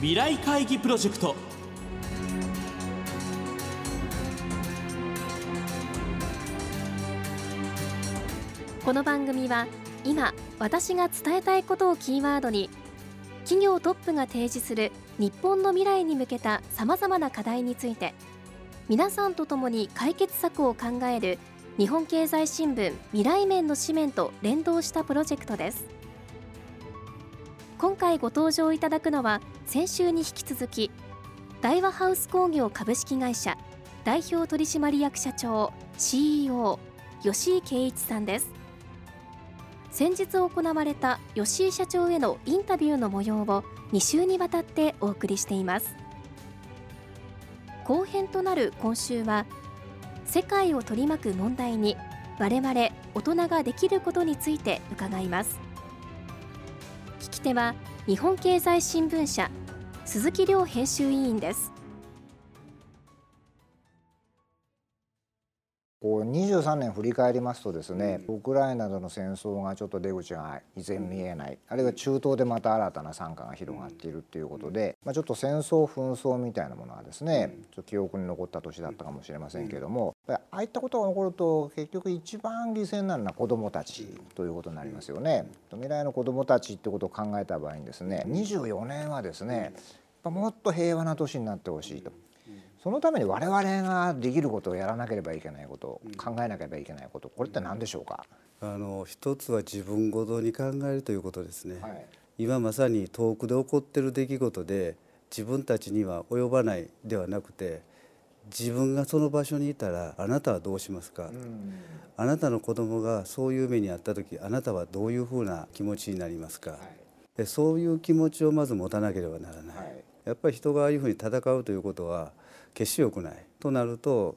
未来会議プロジェクト。この番組は今私が伝えたいことをキーワードに企業トップが提示する日本の未来に向けたさまざまな課題について皆さんと共に解決策を考える日本経済新聞未来面の紙面と連動したプロジェクトです。今回ご登場いただくのは先週に引き続き大和ハウス工業株式会社代表取締役社長 CEO 吉井圭一さんです。先日行われた吉井社長へのインタビューの模様を2週にわたってお送りしています。後編となる今週は世界を取り巻く問題に我々大人ができることについて伺います。手は日本経済新聞社鈴木亮編集委員です。23年振り返りますとですね、ウクライナでの戦争がちょっと出口が依然見えない、あるいは中東でまた新たな惨禍が広がっているっていうことで、まあ、ちょっと戦争紛争みたいなものがですね、ちょっと記憶に残った年だったかもしれませんけれども、ああいったことが起こると結局一番犠牲になるのは子どもたちということになりますよね。未来の子どもたちってことを考えた場合にですね24年はですねもっと平和な年になってほしいと。そのために我々ができることをやらなければいけないこと考えなければいけないことこれって何でしょうか？あの一つは自分ごとに考えるということですね、はい、今まさに遠くで起こっている出来事で自分たちには及ばないではなくて自分がその場所にいたらあなたはどうしますか、あなたの子供がそういう目に遭った時あなたはどういうふうな気持ちになりますか、はい、でそういう気持ちをまず持たなければならない、はい、やっぱり人がああいうふうに戦うということは決して良くないとなると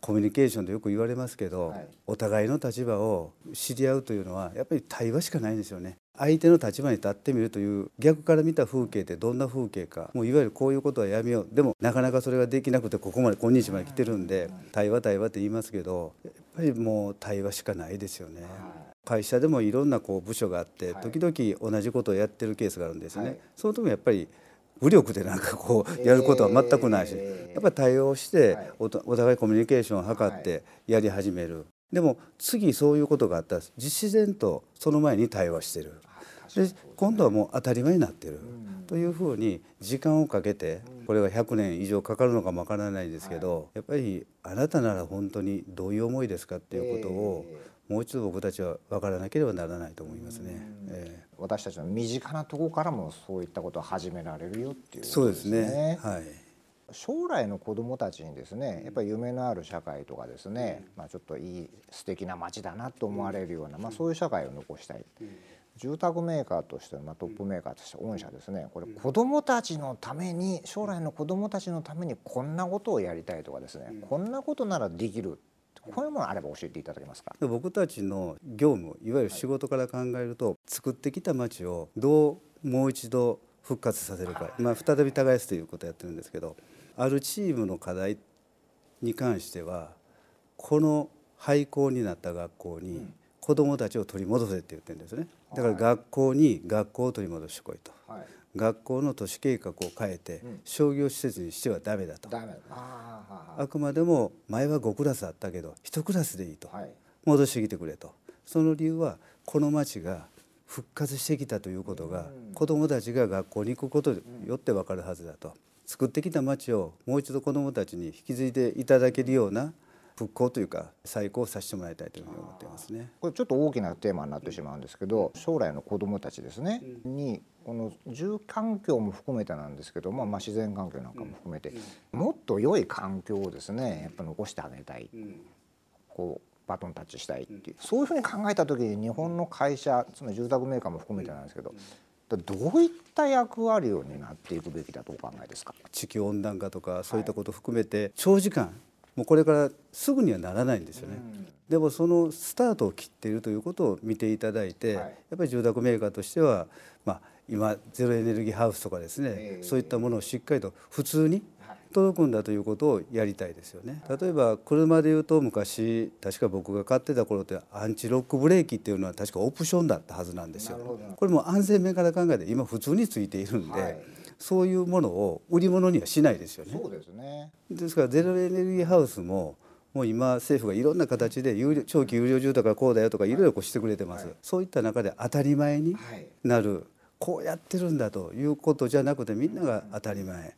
コミュニケーションでよく言われますけど、はい、お互いの立場を知り合うというのはやっぱり対話しかないんですよね。相手の立場に立ってみるという逆から見た風景ってどんな風景かもういわゆるこういうことはやめようでもなかなかそれができなくてここまで今日まで来てるんで対話対話って言いますけどやっぱりもう対話しかないですよね。会社でもいろんなこう部署があって時々同じことをやってるケースがあるんですよね。その時もやっぱり武力でなんかこうやることは全くないし、やっぱり対応してお互いコミュニケーションを図ってやり始める、でも次そういうことがあったら自然とその前に対話してる。で今度はもう当たり前になってる、というふうに時間をかけてこれが100年以上かかるのかもわからないですけど、やっぱりあなたなら本当にどういう思いですかっていうことをもう一度僕たちは分からなければならないと思いますね。えー、私たちの身近なところからもそういったことを始められるよっていう、ね、そうですね。はい。将来の子どもたちにですねやっぱり夢のある社会とかですね、まあ、ちょっといい素敵な街だなと思われるような、まあ、そういう社会を残したい。住宅メーカーとしてまあ、トップメーカーとして御社ですね。これ子どもたちのために将来の子どもたちのためにこんなことをやりたいとかですね。こんなことならできるこういうものあれば教えていただけますか？僕たちの業務いわゆる仕事から考えると、はい、作ってきた街をどうもう一度復活させるか、はい、まあ、再び耕すということをやってるんですけどあるチームの課題に関してはこの廃校になった学校に子どもたちを取り戻せって言ってるんですね。だから学校に学校を取り戻してこいと。はい学校の都市計画を変えて商業施設にしてはダメだと、あくまでも前は5クラスあったけど1クラスでいいと、戻してきてくれと。その理由はこの町が復活してきたということが子どもたちが学校に行くことによって分かるはずだと。作ってきた町をもう一度子どもたちに引き継いでいただけるような復興というか再興させてもらいたいというふうに思っていますね。これちょっと大きなテーマになってしまうんですけど将来の子どもたちですね、にこの住環境も含めてなんですけども、まあ、自然環境なんかも含めて、もっと良い環境をですねやっぱ残してあげたい、こうバトンタッチしたいっていう、そういうふうに考えた時に日本の会社つまり住宅メーカーも含めてなんですけど、どういった役割を担っていくべきだとお考えですか？地球温暖化とかそういったことを含めて長時間もうこれからすぐにはならないんですよね。でもそのスタートを切っているということを見ていただいて、やっぱり住宅メーカーとしては、まあ、今ゼロエネルギーハウスとかですね、そういったものをしっかりと普通に届くんだということをやりたいですよね。例えば車でいうと昔確か僕が買ってた頃ってアンチロックブレーキっていうのは確かオプションだったはずなんですよ。これも安全面から考えて今普通についているんで、そういうものを売り物にはしないですよね。そうですね。ですからゼロエネルギーハウスももう今政府がいろんな形で有料長期有料住宅はこうだよとかいろいろこうしてくれてます、はい、そういった中で当たり前になる、はい、こうやってるんだということじゃなくてみんなが当たり前、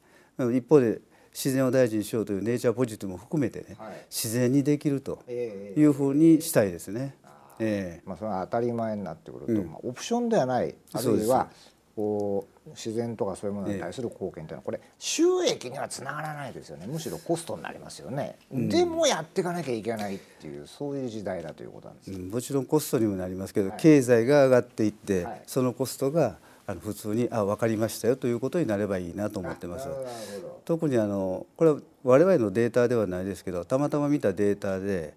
一方で自然を大事にしようというネイチャーポジティブも含めてね、はい、自然にできるというふうにしたいですね。えー、まあ、それは当たり前になってくると、うん、まあ、オプションではない。あるいはこう自然とかそういうものに対する貢献というのはこれ収益にはつながらないですよね。むしろコストになりますよね、うん、でもやっていかなきゃいけないっていうそういう時代だということなんです、うん、もちろんコストにもなりますけど、はい、経済が上がっていって、はい、そのコストがあの普通にあ分かりましたよということになればいいなと思ってます。特にあのこれは我々のデータではないですけどたまたま見たデータで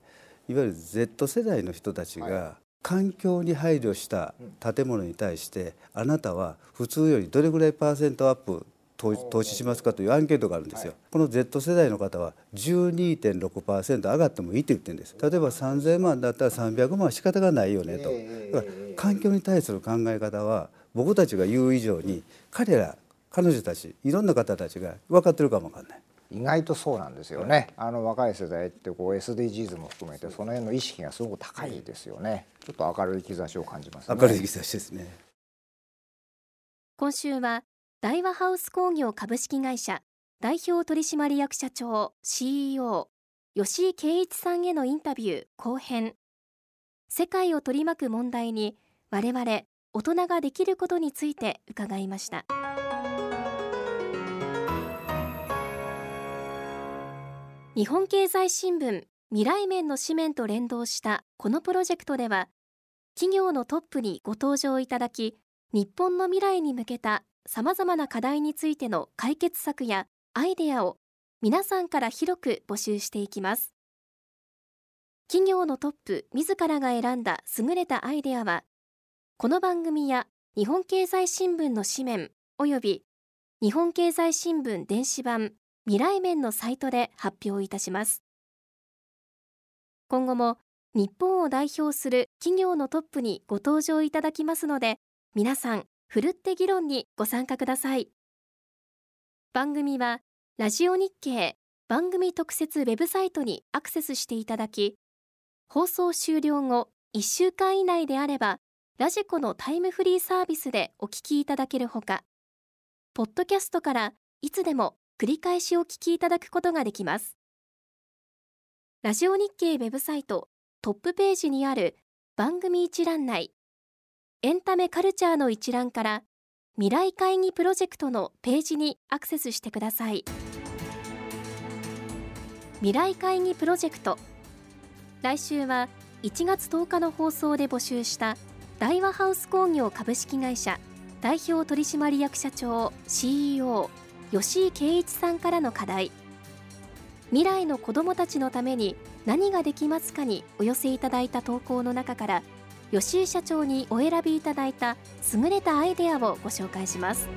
いわゆる Z 世代の人たちが環境に配慮した建物に対してあなたは普通よりどれぐらいパーセントアップ投資しますかというアンケートがあるんですよ、はい、この Z 世代の方は12.6%上がってもいいって言ってるんです。例えば3000万だったら300万は仕方がないよねと。だから環境に対する考え方は僕たちが言う以上に彼ら彼女たちいろんな方たちが分かってるかもわかんない。意外とそうなんですよね。あの若い世代ってこう SDGs も含めてその辺の意識がすごく高いですよね。ちょっと明るい兆しを感じます、ね、明るい兆しですね。今週は大和ハウス工業株式会社代表取締役社長 CEO 吉井圭一さんへのインタビュー後編世界を取り巻く問題に我々大人ができることについて伺いました日本経済新聞未来面の紙面と連動したこのプロジェクトでは企業のトップにご登場いただき日本の未来に向けたさまざまな課題についての解決策やアイデアを皆さんから広く募集していきます。企業のトップ自らが選んだ優れたアイデアはこの番組や日本経済新聞の紙面及び日本経済新聞電子版未来面のサイトで発表いたします。今後も日本を代表する企業のトップにご登場いただきますので皆さんふるって議論にご参加ください。番組はラジオ日経番組特設ウェブサイトにアクセスしていただき放送終了後1週間以内であればラジコのタイムフリーサービスでお聞きいただけるほか、ポッドキャストからいつでも繰り返しお聞きいただくことができます。ラジオ日経ウェブサイトトップページにある番組一覧内、エンタメカルチャーの一覧から未来会議プロジェクトのページにアクセスしてください。未来会議プロジェクト来週は1月10日の放送で募集した大和ハウス工業株式会社代表取締役社長 CEO 吉井圭一さんからの課題未来の子どもたちのために何ができますかにお寄せいただいた投稿の中から吉井社長にお選びいただいた優れたアイデアをご紹介します。